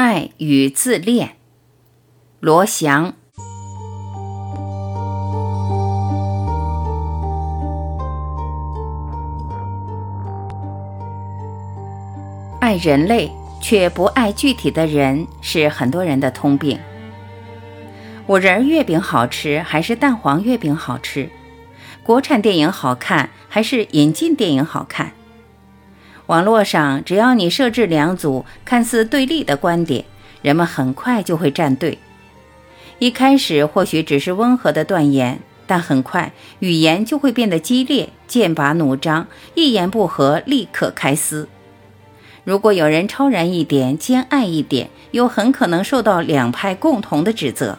爱与自恋，罗翔。爱人类却不爱具体的人，是很多人的通病。五仁月饼好吃还是蛋黄月饼好吃？国产电影好看还是引进电影好看？网络上，只要你设置两组看似对立的观点，人们很快就会站队。一开始或许只是温和的断言，但很快语言就会变得激烈，剑拔弩张，一言不合立刻开撕。如果有人超然一点、兼爱一点，又很可能受到两派共同的指责。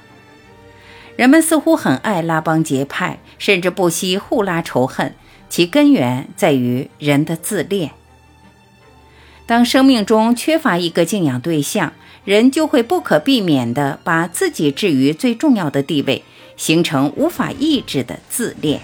人们似乎很爱拉帮结派，甚至不惜互拉仇恨，其根源在于人的自恋。当生命中缺乏一个敬仰对象，人就会不可避免地把自己置于最重要的地位，形成无法抑制的自恋。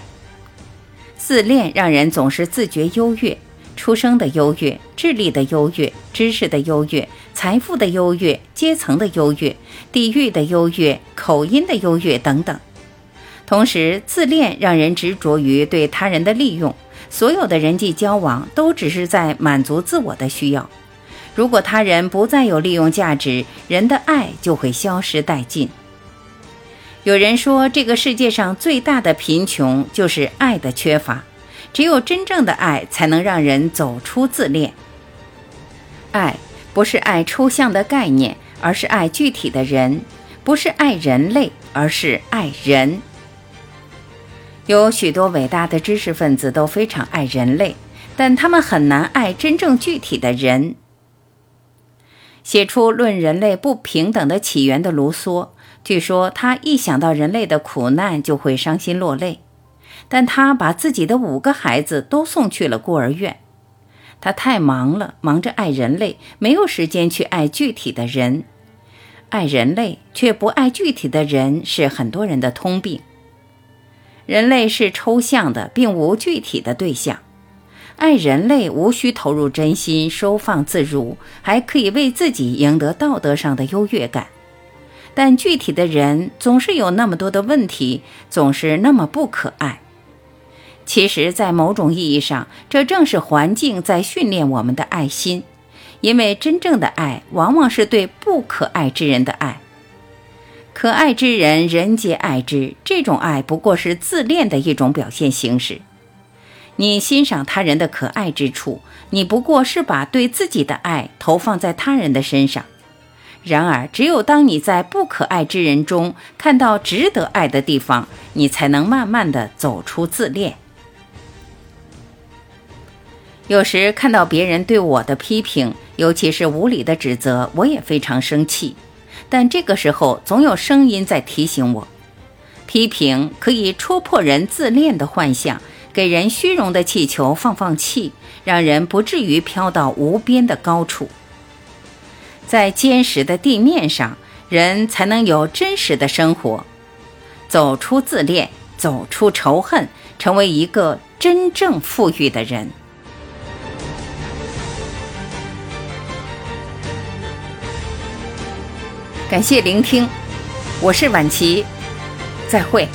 自恋让人总是自觉优越，出生的优越、智力的优越、知识的优越、财富的优越、阶层的优越、地域的优越、口音的优越等等。同时，自恋让人执着于对他人的利用。所有的人际交往都只是在满足自我的需要。如果他人不再有利用价值，人的爱就会消失殆尽。有人说，这个世界上最大的贫穷就是爱的缺乏。只有真正的爱，才能让人走出自恋。爱不是爱抽象的概念，而是爱具体的人；不是爱人类，而是爱人。有许多伟大的知识分子都非常爱人类，但他们很难爱真正具体的人。写出《论人类不平等的起源》的卢梭，据说他一想到人类的苦难就会伤心落泪，但他把自己的五个孩子都送去了孤儿院。他太忙了，忙着爱人类，没有时间去爱具体的人。爱人类却不爱具体的人，是很多人的通病。人类是抽象的，并无具体的对象。爱人类无需投入真心，收放自如，还可以为自己赢得道德上的优越感。但具体的人总是有那么多的问题，总是那么不可爱。其实，在某种意义上，这正是环境在训练我们的爱心，因为真正的爱往往是对不可爱之人的爱。可爱之人，人皆爱之。这种爱不过是自恋的一种表现形式。你欣赏他人的可爱之处，你不过是把对自己的爱投放在他人的身上。然而，只有当你在不可爱之人中看到值得爱的地方，你才能慢慢的走出自恋。有时看到别人对我的批评，尤其是无理的指责，我也非常生气。但这个时候，总有声音在提醒我：批评可以戳破人自恋的幻象，给人虚荣的气球放放气，让人不至于飘到无边的高处。在坚实的地面上，人才能有真实的生活，走出自恋，走出仇恨，成为一个真正富裕的人。感谢聆听，我是晚琪，再会。